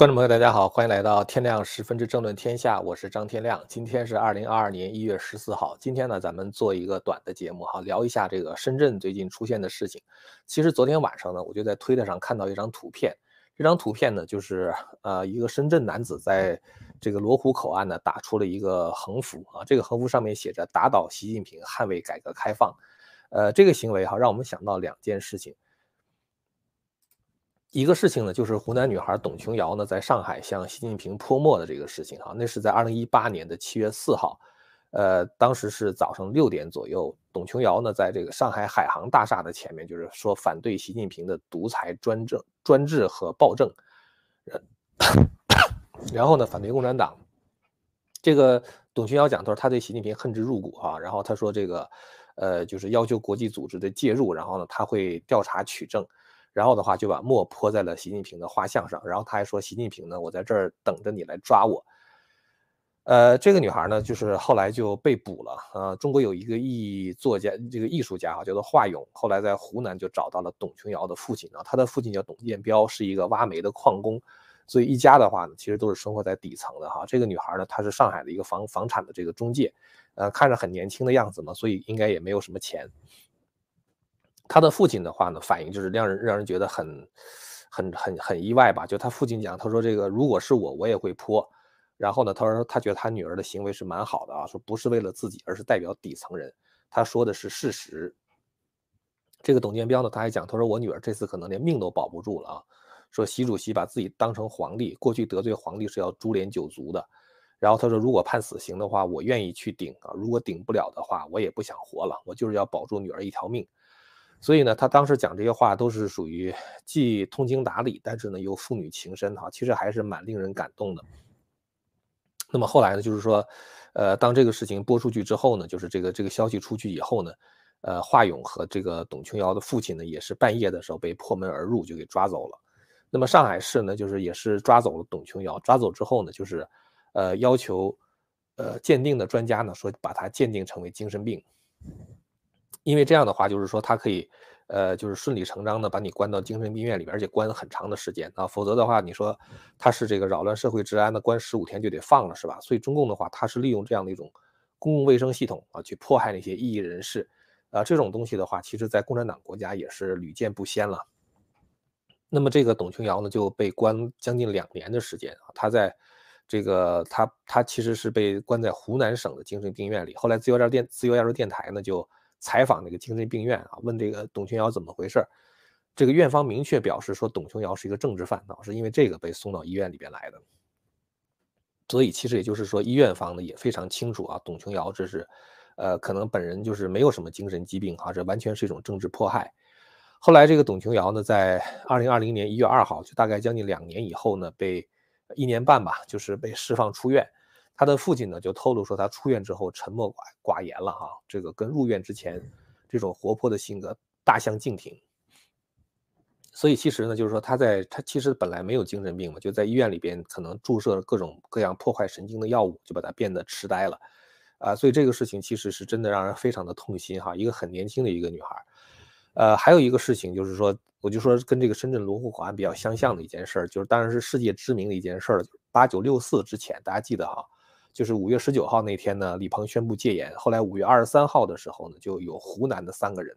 观众朋友，大家好，欢迎来到天亮十分之政论天下，我是张天亮。今天是二零二二年一月十四号，今天呢，咱们做一个短的节目哈，聊一下这个深圳最近出现的事情。其实昨天晚上呢，我就在推特上看到一张图片，这张图片呢，就是呃一个深圳男子在这个罗湖口岸呢打出了一个横幅啊，这个横幅上面写着“打倒习近平，捍卫改革开放”。呃，这个行为哈，让我们想到两件事情。一个事情呢，就是湖南女孩董琼瑶呢，在上海向习近平泼墨的这个事情哈，那是在二零一八年的七月四号，呃，当时是早上六点左右，董琼瑶呢，在这个上海海航大厦的前面，就是说反对习近平的独裁专政、专制和暴政，然后呢，反对共产党。这个董琼瑶讲，他说他对习近平恨之入骨哈，然后他说这个，呃，就是要求国际组织的介入，然后呢，他会调查取证。然后的话就把墨泼在了习近平的画像上，然后他还说：“习近平呢，我在这儿等着你来抓我。”呃，这个女孩呢，就是后来就被捕了。呃，中国有一个艺作家，这个艺术家哈，叫做华勇，后来在湖南就找到了董琼瑶的父亲啊，他的父亲叫董建彪，是一个挖煤的矿工，所以一家的话呢，其实都是生活在底层的哈。这个女孩呢，她是上海的一个房房产的这个中介，呃，看着很年轻的样子嘛，所以应该也没有什么钱。他的父亲的话呢，反应就是让人让人觉得很，很很很意外吧？就他父亲讲，他说这个如果是我，我也会泼。然后呢，他说他觉得他女儿的行为是蛮好的啊，说不是为了自己，而是代表底层人。他说的是事实。这个董建彪呢，他还讲，他说我女儿这次可能连命都保不住了啊。说习主席把自己当成皇帝，过去得罪皇帝是要株连九族的。然后他说，如果判死刑的话，我愿意去顶啊。如果顶不了的话，我也不想活了，我就是要保住女儿一条命。所以呢，他当时讲这些话都是属于既通情达理，但是呢又父女情深哈，其实还是蛮令人感动的。那么后来呢，就是说，呃，当这个事情播出去之后呢，就是这个这个消息出去以后呢，呃，华勇和这个董琼瑶的父亲呢，也是半夜的时候被破门而入就给抓走了。那么上海市呢，就是也是抓走了董琼瑶，抓走之后呢，就是呃要求呃鉴定的专家呢说把他鉴定成为精神病。因为这样的话，就是说他可以，呃，就是顺理成章的把你关到精神病院里边，而且关很长的时间啊。否则的话，你说他是这个扰乱社会治安的，关十五天就得放了，是吧？所以中共的话，他是利用这样的一种公共卫生系统啊，去迫害那些异议人士，啊，这种东西的话，其实在共产党国家也是屡见不鲜了。那么这个董琼瑶呢，就被关将近两年的时间啊，他在这个他他其实是被关在湖南省的精神病院里。后来自由亚洲电自由亚洲电台呢就。采访那个精神病院啊，问这个董琼瑶怎么回事这个院方明确表示说，董琼瑶是一个政治犯啊，是因为这个被送到医院里边来的。所以其实也就是说，医院方呢也非常清楚啊，董琼瑶这是，呃，可能本人就是没有什么精神疾病哈，这完全是一种政治迫害。后来这个董琼瑶呢，在二零二零年一月二号，就大概将近两年以后呢，被一年半吧，就是被释放出院。他的父亲呢就透露说，他出院之后沉默寡寡言了哈，这个跟入院之前这种活泼的性格大相径庭。所以其实呢，就是说他在他其实本来没有精神病嘛，就在医院里边可能注射了各种各样破坏神经的药物，就把他变得痴呆了啊。所以这个事情其实是真的让人非常的痛心哈，一个很年轻的一个女孩。呃，还有一个事情就是说，我就说跟这个深圳罗湖口岸比较相像的一件事儿，就是当然是世界知名的一件事儿了，八九六四之前大家记得哈。就是五月十九号那天呢，李鹏宣布戒严。后来五月二十三号的时候呢，就有湖南的三个人，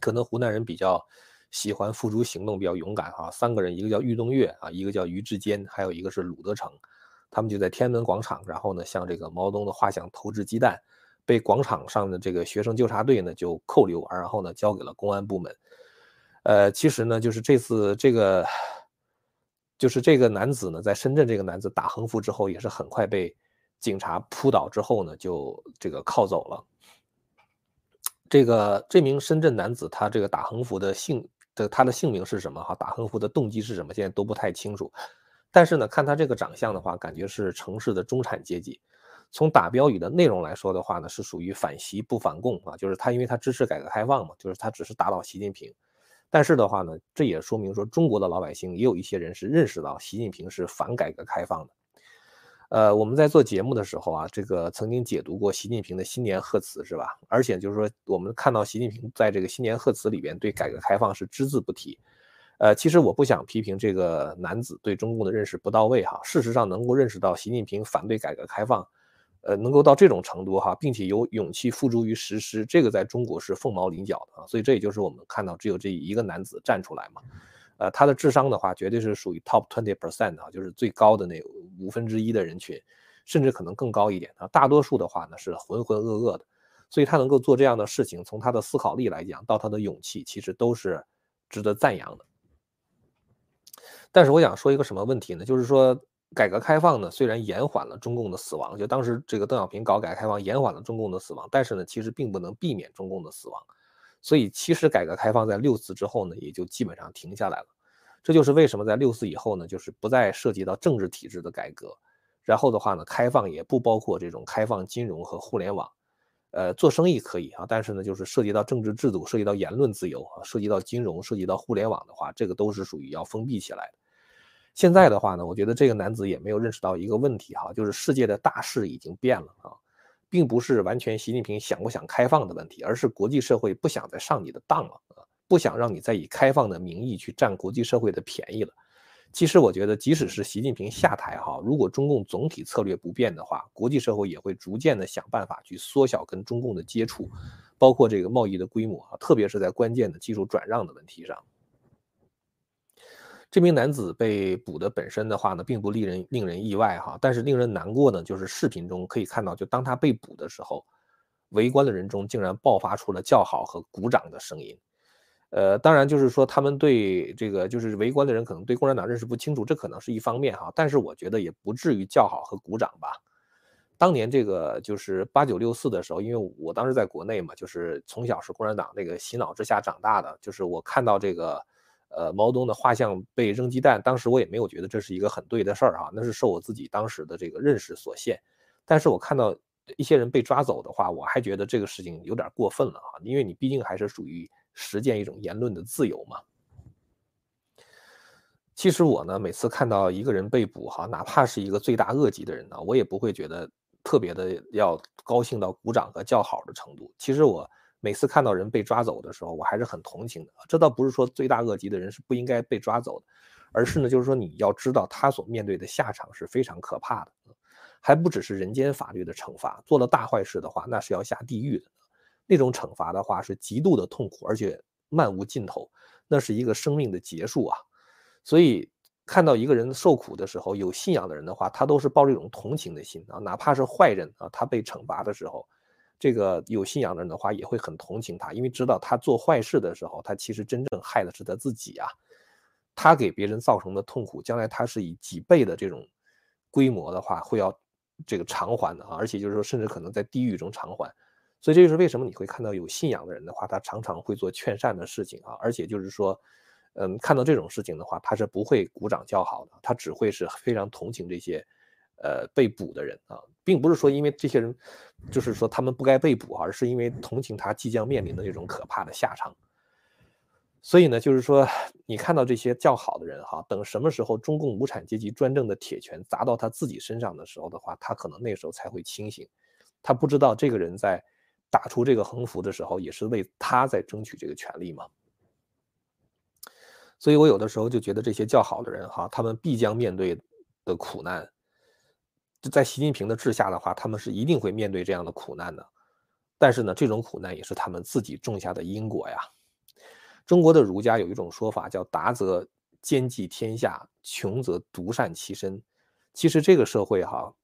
可能湖南人比较喜欢付诸行动，比较勇敢啊。三个人，一个叫郁东岳啊，一个叫于志坚，还有一个是鲁德成。他们就在天安门广场，然后呢，向这个毛泽东的画像投掷鸡蛋，被广场上的这个学生纠察队呢就扣留，然后呢交给了公安部门。呃，其实呢，就是这次这个。就是这个男子呢，在深圳，这个男子打横幅之后，也是很快被警察扑倒之后呢，就这个铐走了。这个这名深圳男子，他这个打横幅的姓的他的姓名是什么？哈，打横幅的动机是什么？现在都不太清楚。但是呢，看他这个长相的话，感觉是城市的中产阶级。从打标语的内容来说的话呢，是属于反习不反共啊，就是他因为他支持改革开放嘛，就是他只是打倒习近平。但是的话呢，这也说明说中国的老百姓也有一些人是认识到习近平是反改革开放的。呃，我们在做节目的时候啊，这个曾经解读过习近平的新年贺词是吧？而且就是说，我们看到习近平在这个新年贺词里边对改革开放是只字不提。呃，其实我不想批评这个男子对中共的认识不到位哈。事实上，能够认识到习近平反对改革开放，呃，能够到这种程度哈，并且有勇气付诸于实施，这个在中国是凤毛麟角的啊。所以这也就是我们看到只有这一个男子站出来嘛。呃，他的智商的话，绝对是属于 top twenty percent 啊，就是最高的那五分之一的人群，甚至可能更高一点啊。大多数的话呢是浑浑噩噩的，所以他能够做这样的事情，从他的思考力来讲，到他的勇气，其实都是值得赞扬的。但是我想说一个什么问题呢？就是说改革开放呢，虽然延缓了中共的死亡，就当时这个邓小平搞改革开放延缓了中共的死亡，但是呢，其实并不能避免中共的死亡。所以其实改革开放在六四之后呢，也就基本上停下来了。这就是为什么在六四以后呢，就是不再涉及到政治体制的改革，然后的话呢，开放也不包括这种开放金融和互联网。呃，做生意可以啊，但是呢，就是涉及到政治制度、涉及到言论自由啊、涉及到金融、涉及到互联网的话，这个都是属于要封闭起来。现在的话呢，我觉得这个男子也没有认识到一个问题哈，就是世界的大势已经变了啊，并不是完全习近平想不想开放的问题，而是国际社会不想再上你的当了啊，不想让你再以开放的名义去占国际社会的便宜了。其实我觉得，即使是习近平下台哈，如果中共总体策略不变的话，国际社会也会逐渐的想办法去缩小跟中共的接触，包括这个贸易的规模啊，特别是在关键的技术转让的问题上。这名男子被捕的本身的话呢，并不令人令人意外哈，但是令人难过呢，就是视频中可以看到，就当他被捕的时候，围观的人中竟然爆发出了叫好和鼓掌的声音。呃，当然就是说，他们对这个就是围观的人可能对共产党认识不清楚，这可能是一方面哈。但是我觉得也不至于叫好和鼓掌吧。当年这个就是八九六四的时候，因为我当时在国内嘛，就是从小是共产党那个洗脑之下长大的，就是我看到这个呃毛泽东的画像被扔鸡蛋，当时我也没有觉得这是一个很对的事儿哈，那是受我自己当时的这个认识所限。但是我看到一些人被抓走的话，我还觉得这个事情有点过分了哈，因为你毕竟还是属于。实践一种言论的自由嘛。其实我呢，每次看到一个人被捕，哈，哪怕是一个罪大恶极的人呢，我也不会觉得特别的要高兴到鼓掌和叫好的程度。其实我每次看到人被抓走的时候，我还是很同情的。这倒不是说罪大恶极的人是不应该被抓走的，而是呢，就是说你要知道他所面对的下场是非常可怕的，还不只是人间法律的惩罚，做了大坏事的话，那是要下地狱的。那种惩罚的话是极度的痛苦，而且漫无尽头，那是一个生命的结束啊！所以看到一个人受苦的时候，有信仰的人的话，他都是抱着一种同情的心啊，哪怕是坏人啊，他被惩罚的时候，这个有信仰的人的话也会很同情他，因为知道他做坏事的时候，他其实真正害的是他自己啊，他给别人造成的痛苦，将来他是以几倍的这种规模的话会要这个偿还的啊，而且就是说，甚至可能在地狱中偿还。所以这就是为什么你会看到有信仰的人的话，他常常会做劝善的事情啊，而且就是说，嗯，看到这种事情的话，他是不会鼓掌叫好的，他只会是非常同情这些，呃，被捕的人啊，并不是说因为这些人，就是说他们不该被捕，而是因为同情他即将面临的那种可怕的下场。所以呢，就是说你看到这些叫好的人哈，等什么时候中共无产阶级专政的铁拳砸到他自己身上的时候的话，他可能那时候才会清醒，他不知道这个人在。打出这个横幅的时候，也是为他在争取这个权利嘛。所以我有的时候就觉得这些较好的人哈，他们必将面对的苦难，在习近平的治下的话，他们是一定会面对这样的苦难的。但是呢，这种苦难也是他们自己种下的因果呀。中国的儒家有一种说法叫“达则兼济天下，穷则独善其身”。其实这个社会哈。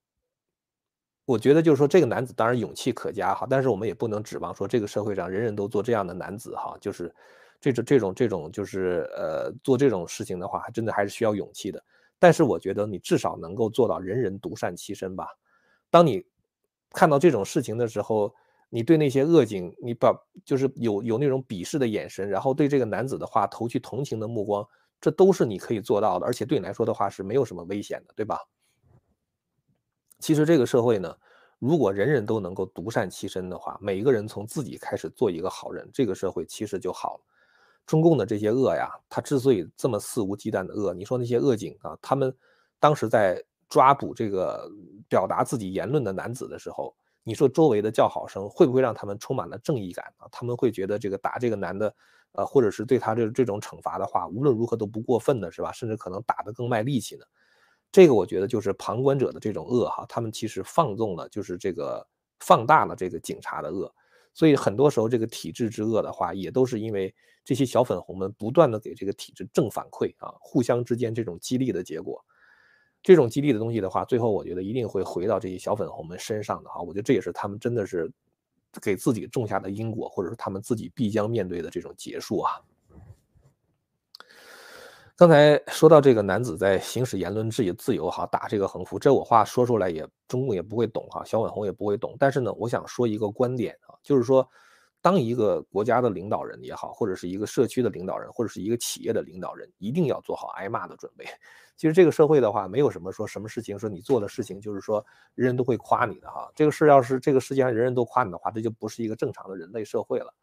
我觉得就是说，这个男子当然勇气可嘉哈，但是我们也不能指望说这个社会上人人都做这样的男子哈，就是这种这种这种就是呃做这种事情的话，还真的还是需要勇气的。但是我觉得你至少能够做到人人独善其身吧。当你看到这种事情的时候，你对那些恶警，你把就是有有那种鄙视的眼神，然后对这个男子的话投去同情的目光，这都是你可以做到的，而且对你来说的话是没有什么危险的，对吧？其实这个社会呢，如果人人都能够独善其身的话，每一个人从自己开始做一个好人，这个社会其实就好了。中共的这些恶呀，他之所以这么肆无忌惮的恶，你说那些恶警啊，他们当时在抓捕这个表达自己言论的男子的时候，你说周围的叫好声会不会让他们充满了正义感啊？他们会觉得这个打这个男的，呃，或者是对他这这种惩罚的话，无论如何都不过分的是吧？甚至可能打得更卖力气呢。这个我觉得就是旁观者的这种恶哈，他们其实放纵了，就是这个放大了这个警察的恶。所以很多时候这个体制之恶的话，也都是因为这些小粉红们不断的给这个体制正反馈啊，互相之间这种激励的结果。这种激励的东西的话，最后我觉得一定会回到这些小粉红们身上的哈。我觉得这也是他们真的是给自己种下的因果，或者是他们自己必将面对的这种结束啊。刚才说到这个男子在行使言论自由自由哈，打这个横幅，这我话说出来也中共也不会懂哈，小粉红也不会懂。但是呢，我想说一个观点啊，就是说，当一个国家的领导人也好，或者是一个社区的领导人，或者是一个企业的领导人，一定要做好挨骂的准备。其实这个社会的话，没有什么说什么事情说你做的事情就是说人人都会夸你的哈。这个事要是这个世界上人人都夸你的话，这就不是一个正常的人类社会了。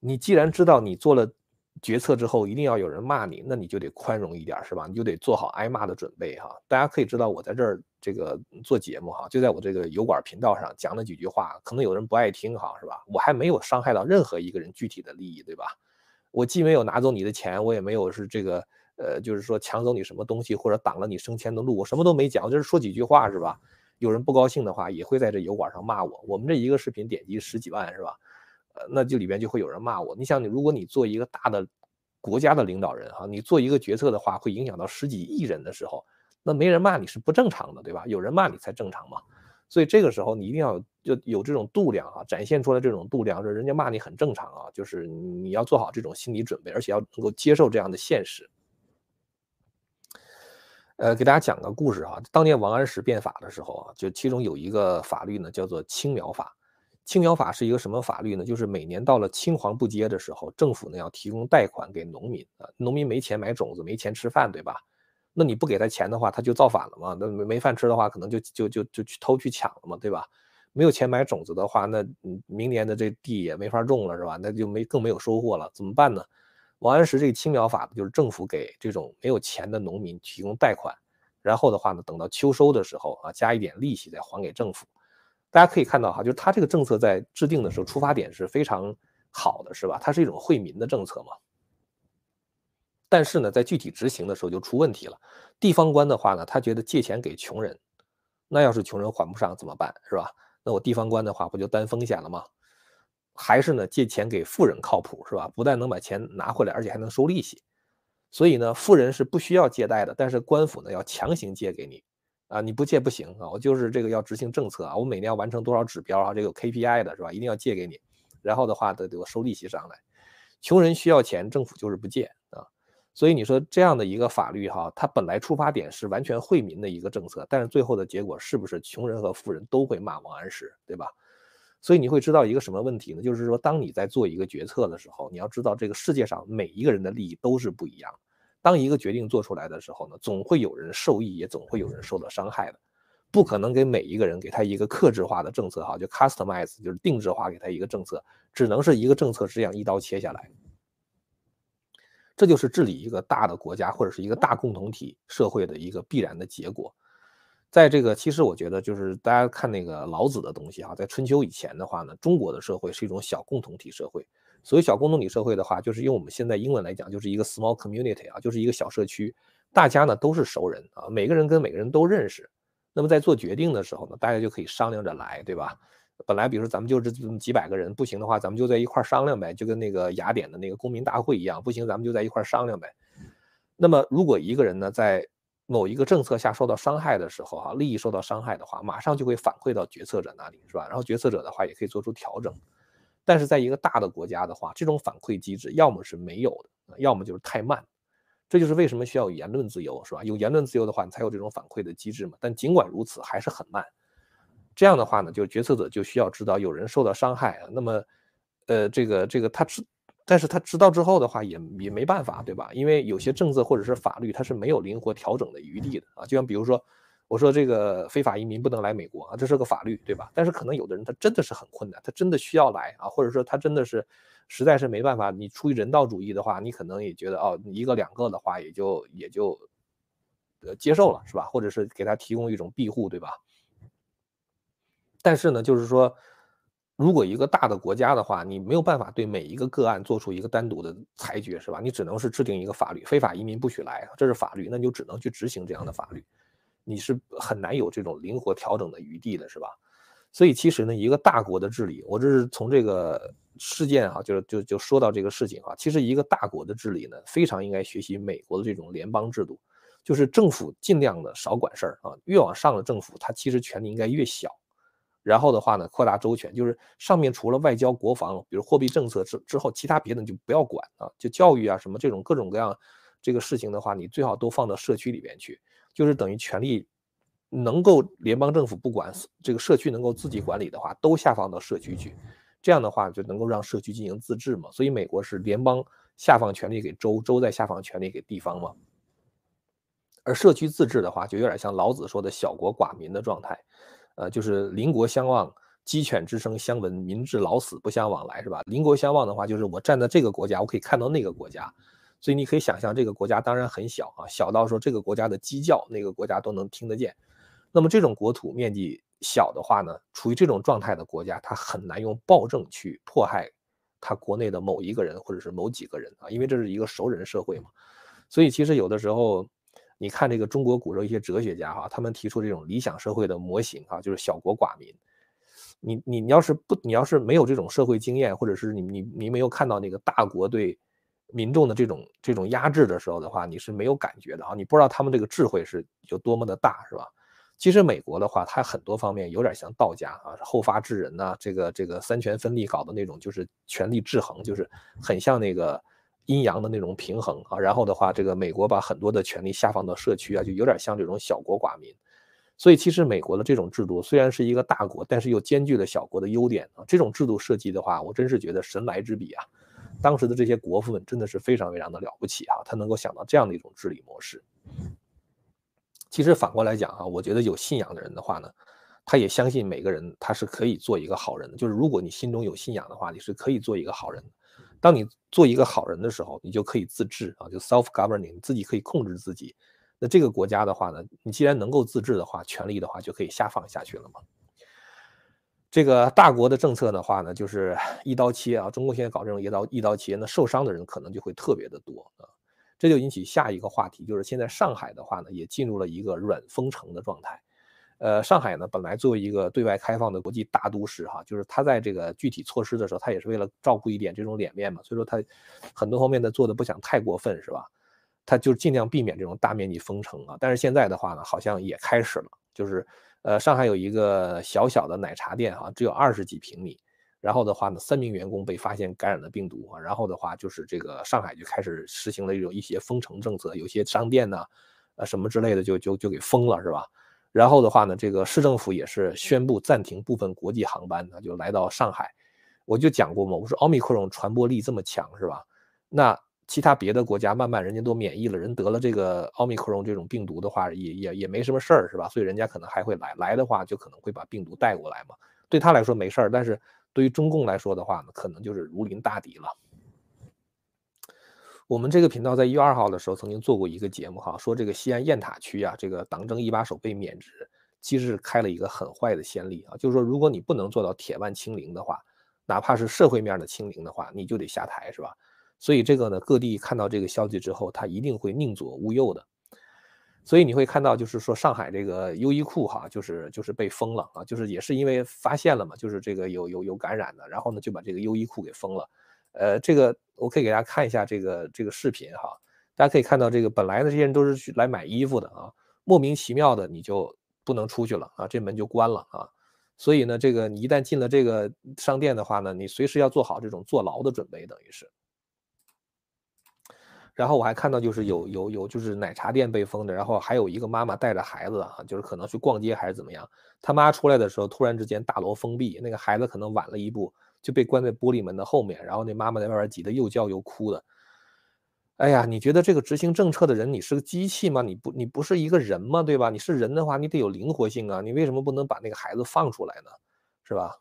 你既然知道你做了。决策之后一定要有人骂你，那你就得宽容一点，是吧？你就得做好挨骂的准备哈。大家可以知道，我在这儿这个做节目哈，就在我这个油管频道上讲了几句话，可能有人不爱听哈，是吧？我还没有伤害到任何一个人具体的利益，对吧？我既没有拿走你的钱，我也没有是这个呃，就是说抢走你什么东西或者挡了你升迁的路，我什么都没讲，就是说几句话，是吧？有人不高兴的话，也会在这油管上骂我。我们这一个视频点击十几万，是吧？那就里边就会有人骂我。你想，你如果你做一个大的国家的领导人哈，你做一个决策的话，会影响到十几亿人的时候，那没人骂你是不正常的，对吧？有人骂你才正常嘛。所以这个时候你一定要就有这种度量啊，展现出来这种度量，说人家骂你很正常啊，就是你要做好这种心理准备，而且要能够接受这样的现实。呃，给大家讲个故事哈，当年王安石变法的时候啊，就其中有一个法律呢，叫做青苗法。青苗法是一个什么法律呢？就是每年到了青黄不接的时候，政府呢要提供贷款给农民啊。农民没钱买种子，没钱吃饭，对吧？那你不给他钱的话，他就造反了嘛。那没没饭吃的话，可能就就就就去偷去抢了嘛，对吧？没有钱买种子的话，那明年的这地也没法种了，是吧？那就没更没有收获了，怎么办呢？王安石这个青苗法就是政府给这种没有钱的农民提供贷款，然后的话呢，等到秋收的时候啊，加一点利息再还给政府。大家可以看到哈，就是他这个政策在制定的时候出发点是非常好的，是吧？它是一种惠民的政策嘛。但是呢，在具体执行的时候就出问题了。地方官的话呢，他觉得借钱给穷人，那要是穷人还不上怎么办，是吧？那我地方官的话不就担风险了吗？还是呢，借钱给富人靠谱，是吧？不但能把钱拿回来，而且还能收利息。所以呢，富人是不需要借贷的，但是官府呢要强行借给你。啊，你不借不行啊！我就是这个要执行政策啊，我每年要完成多少指标啊？这个有 KPI 的是吧？一定要借给你，然后的话得得我收利息上来。穷人需要钱，政府就是不借啊。所以你说这样的一个法律哈，它本来出发点是完全惠民的一个政策，但是最后的结果是不是穷人和富人都会骂王安石，对吧？所以你会知道一个什么问题呢？就是说，当你在做一个决策的时候，你要知道这个世界上每一个人的利益都是不一样的。当一个决定做出来的时候呢，总会有人受益，也总会有人受到伤害的，不可能给每一个人给他一个克制化的政策哈，就 customize 就是定制化给他一个政策，只能是一个政策这样一刀切下来。这就是治理一个大的国家或者是一个大共同体社会的一个必然的结果。在这个其实我觉得就是大家看那个老子的东西哈，在春秋以前的话呢，中国的社会是一种小共同体社会。所谓小共同体社会的话，就是用我们现在英文来讲，就是一个 small community 啊，就是一个小社区，大家呢都是熟人啊，每个人跟每个人都认识。那么在做决定的时候呢，大家就可以商量着来，对吧？本来比如说咱们就是这么几百个人，不行的话，咱们就在一块商量呗，就跟那个雅典的那个公民大会一样，不行咱们就在一块商量呗。那么如果一个人呢在某一个政策下受到伤害的时候，哈，利益受到伤害的话，马上就会反馈到决策者那里，是吧？然后决策者的话也可以做出调整。但是在一个大的国家的话，这种反馈机制要么是没有的，要么就是太慢。这就是为什么需要言论自由，是吧？有言论自由的话，你才有这种反馈的机制嘛。但尽管如此，还是很慢。这样的话呢，就决策者就需要知道有人受到伤害啊。那么，呃，这个这个他知，但是他知道之后的话，也也没办法，对吧？因为有些政策或者是法律，它是没有灵活调整的余地的啊。就像比如说。我说这个非法移民不能来美国啊，这是个法律，对吧？但是可能有的人他真的是很困难，他真的需要来啊，或者说他真的是实在是没办法。你出于人道主义的话，你可能也觉得哦，一个两个的话也就也就呃接受了，是吧？或者是给他提供一种庇护，对吧？但是呢，就是说如果一个大的国家的话，你没有办法对每一个个案做出一个单独的裁决，是吧？你只能是制定一个法律，非法移民不许来，这是法律，那你就只能去执行这样的法律，你是很难有这种灵活调整的余地的，是吧？所以其实呢，一个大国的治理，我这是从这个事件哈，就是就就说到这个事情哈。其实一个大国的治理呢，非常应该学习美国的这种联邦制度，就是政府尽量的少管事儿啊，越往上的政府，它其实权力应该越小。然后的话呢，扩大周全，就是上面除了外交、国防，比如货币政策之之后，其他别的就不要管啊，就教育啊什么这种各种各样这个事情的话，你最好都放到社区里边去，就是等于权力。能够联邦政府不管这个社区能够自己管理的话，都下放到社区去，这样的话就能够让社区进行自治嘛。所以美国是联邦下放权力给州，州再下放权力给地方嘛。而社区自治的话，就有点像老子说的小国寡民的状态，呃，就是邻国相望，鸡犬之声相闻，民至老死不相往来，是吧？邻国相望的话，就是我站在这个国家，我可以看到那个国家，所以你可以想象这个国家当然很小啊，小到说这个国家的鸡叫，那个国家都能听得见。那么这种国土面积小的话呢，处于这种状态的国家，它很难用暴政去迫害它国内的某一个人或者是某几个人啊，因为这是一个熟人社会嘛。所以其实有的时候，你看这个中国古时候一些哲学家哈，他们提出这种理想社会的模型啊，就是小国寡民。你你你要是不你要是没有这种社会经验，或者是你你你没有看到那个大国对民众的这种这种压制的时候的话，你是没有感觉的啊，你不知道他们这个智慧是有多么的大，是吧？其实美国的话，它很多方面有点像道家啊，后发制人呐，这个这个三权分立搞的那种，就是权力制衡，就是很像那个阴阳的那种平衡啊。然后的话，这个美国把很多的权力下放到社区啊，就有点像这种小国寡民。所以其实美国的这种制度虽然是一个大国，但是又兼具了小国的优点啊。这种制度设计的话，我真是觉得神来之笔啊！当时的这些国父们真的是非常非常的了不起啊，他能够想到这样的一种治理模式。其实反过来讲啊，我觉得有信仰的人的话呢，他也相信每个人他是可以做一个好人的。就是如果你心中有信仰的话，你是可以做一个好人的。当你做一个好人的时候，你就可以自治啊，就 self governing，自己可以控制自己。那这个国家的话呢，你既然能够自治的话，权力的话就可以下放下去了嘛。这个大国的政策的话呢，就是 一刀切啊。中国现在搞这种一刀一刀切，那受伤的人可能就会特别的多啊。这就引起下一个话题，就是现在上海的话呢，也进入了一个软封城的状态。呃，上海呢，本来作为一个对外开放的国际大都市，哈，就是它在这个具体措施的时候，它也是为了照顾一点这种脸面嘛，所以说它很多方面的做的不想太过分，是吧？它就尽量避免这种大面积封城啊。但是现在的话呢，好像也开始了，就是呃，上海有一个小小的奶茶店，哈，只有二十几平米。然后的话呢，三名员工被发现感染了病毒啊。然后的话就是这个上海就开始实行了一种一些封城政策，有些商店呢，呃什么之类的就就就给封了，是吧？然后的话呢，这个市政府也是宣布暂停部分国际航班呢，就来到上海。我就讲过嘛，我说奥密克戎传播力这么强，是吧？那其他别的国家慢慢人家都免疫了，人得了这个奥密克戎这种病毒的话，也也也没什么事儿，是吧？所以人家可能还会来，来的话就可能会把病毒带过来嘛。对他来说没事儿，但是。对于中共来说的话呢，可能就是如临大敌了。我们这个频道在一月二号的时候曾经做过一个节目哈，说这个西安雁塔区啊，这个党政一把手被免职，其实是开了一个很坏的先例啊。就是说，如果你不能做到铁腕清零的话，哪怕是社会面的清零的话，你就得下台，是吧？所以这个呢，各地看到这个消息之后，他一定会宁左勿右的。所以你会看到，就是说上海这个优衣库哈，就是就是被封了啊，就是也是因为发现了嘛，就是这个有有有感染的，然后呢就把这个优衣库给封了。呃，这个我可以给大家看一下这个这个视频哈，大家可以看到这个本来的这些人都是去来买衣服的啊，莫名其妙的你就不能出去了啊，这门就关了啊。所以呢，这个你一旦进了这个商店的话呢，你随时要做好这种坐牢的准备，等于是。然后我还看到，就是有有有，就是奶茶店被封的，然后还有一个妈妈带着孩子啊，就是可能去逛街还是怎么样，他妈出来的时候，突然之间大楼封闭，那个孩子可能晚了一步，就被关在玻璃门的后面，然后那妈妈在外边挤得又叫又哭的。哎呀，你觉得这个执行政策的人，你是个机器吗？你不你不是一个人吗？对吧？你是人的话，你得有灵活性啊，你为什么不能把那个孩子放出来呢？是吧？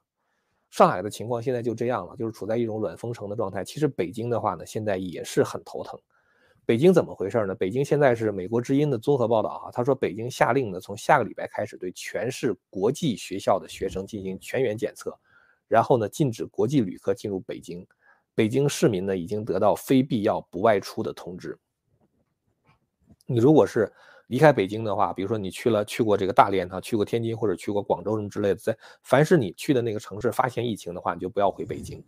上海的情况现在就这样了，就是处在一种软封城的状态。其实北京的话呢，现在也是很头疼。北京怎么回事呢？北京现在是美国之音的综合报道哈，他说北京下令呢，从下个礼拜开始对全市国际学校的学生进行全员检测，然后呢，禁止国际旅客进入北京。北京市民呢，已经得到非必要不外出的通知。你如果是离开北京的话，比如说你去了去过这个大连啊，去过天津或者去过广州什么之类的，在凡是你去的那个城市发现疫情的话，你就不要回北京。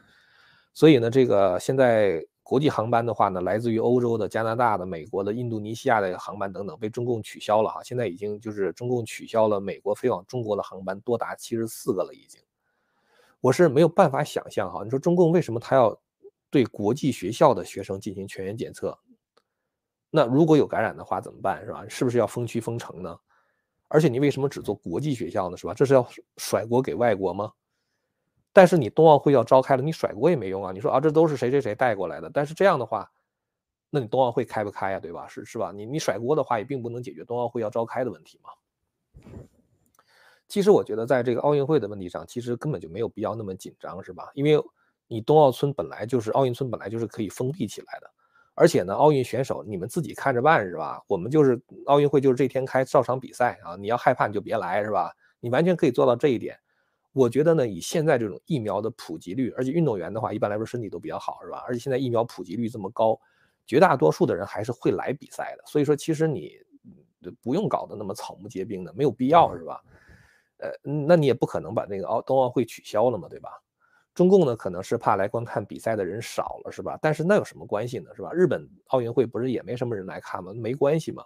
所以呢，这个现在国际航班的话呢，来自于欧洲的、加拿大的、美国的、印度尼西亚的航班等等被中共取消了哈。现在已经就是中共取消了美国飞往中国的航班多达七十四个了已经。我是没有办法想象哈，你说中共为什么他要？对国际学校的学生进行全员检测，那如果有感染的话怎么办？是吧？是不是要封区封城呢？而且你为什么只做国际学校呢？是吧？这是要甩锅给外国吗？但是你冬奥会要召开了，你甩锅也没用啊！你说啊，这都是谁谁谁带过来的？但是这样的话，那你冬奥会开不开呀？对吧？是是吧？你你甩锅的话，也并不能解决冬奥会要召开的问题嘛。其实我觉得，在这个奥运会的问题上，其实根本就没有必要那么紧张，是吧？因为。你冬奥村本来就是奥运村，本来就是可以封闭起来的，而且呢，奥运选手你们自己看着办是吧？我们就是奥运会就是这天开照常比赛啊，你要害怕你就别来是吧？你完全可以做到这一点。我觉得呢，以现在这种疫苗的普及率，而且运动员的话一般来说身体都比较好是吧？而且现在疫苗普及率这么高，绝大多数的人还是会来比赛的。所以说，其实你不用搞得那么草木皆兵的，没有必要是吧？呃，那你也不可能把那个奥冬奥会取消了嘛，对吧？中共呢，可能是怕来观看比赛的人少了，是吧？但是那有什么关系呢，是吧？日本奥运会不是也没什么人来看吗？没关系嘛。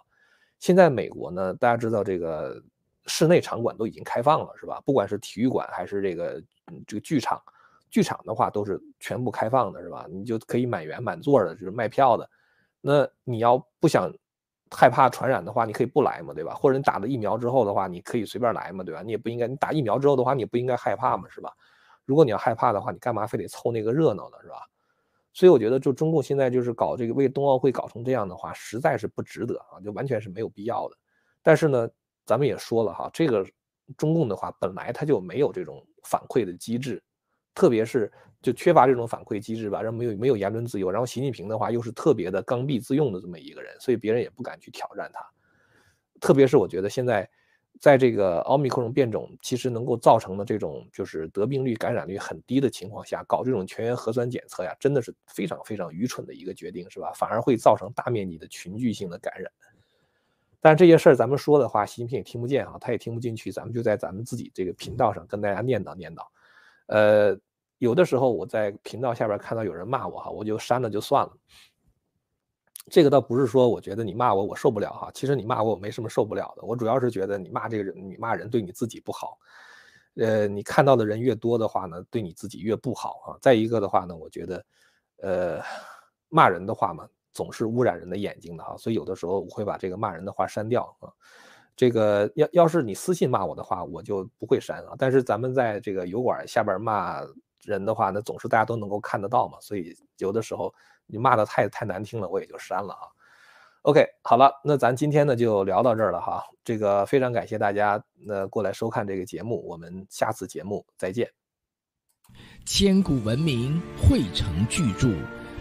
现在美国呢，大家知道这个室内场馆都已经开放了，是吧？不管是体育馆还是这个这个剧场，剧场的话都是全部开放的，是吧？你就可以满员满座的，就是卖票的。那你要不想害怕传染的话，你可以不来嘛，对吧？或者你打了疫苗之后的话，你可以随便来嘛，对吧？你也不应该，你打疫苗之后的话，你也不应该害怕嘛，是吧？如果你要害怕的话，你干嘛非得凑那个热闹呢，是吧？所以我觉得，就中共现在就是搞这个为冬奥会搞成这样的话，实在是不值得啊，就完全是没有必要的。但是呢，咱们也说了哈，这个中共的话本来他就没有这种反馈的机制，特别是就缺乏这种反馈机制吧，然后没有没有言论自由，然后习近平的话又是特别的刚愎自用的这么一个人，所以别人也不敢去挑战他。特别是我觉得现在。在这个奥密克戎变种其实能够造成的这种就是得病率、感染率很低的情况下，搞这种全员核酸检测呀，真的是非常非常愚蠢的一个决定，是吧？反而会造成大面积的群聚性的感染。但这些事儿咱们说的话，习近平也听不见啊，他也听不进去。咱们就在咱们自己这个频道上跟大家念叨念叨。呃，有的时候我在频道下边看到有人骂我哈，我就删了就算了。这个倒不是说我觉得你骂我我受不了哈，其实你骂我我没什么受不了的，我主要是觉得你骂这个人，你骂人对你自己不好，呃，你看到的人越多的话呢，对你自己越不好啊。再一个的话呢，我觉得，呃，骂人的话嘛，总是污染人的眼睛的哈，所以有的时候我会把这个骂人的话删掉啊。这个要要是你私信骂我的话，我就不会删啊。但是咱们在这个油管下边骂人的话，那总是大家都能够看得到嘛，所以有的时候。你骂的太太难听了，我也就删了啊。OK，好了，那咱今天呢就聊到这儿了哈。这个非常感谢大家那过来收看这个节目，我们下次节目再见。千古文明汇成巨著，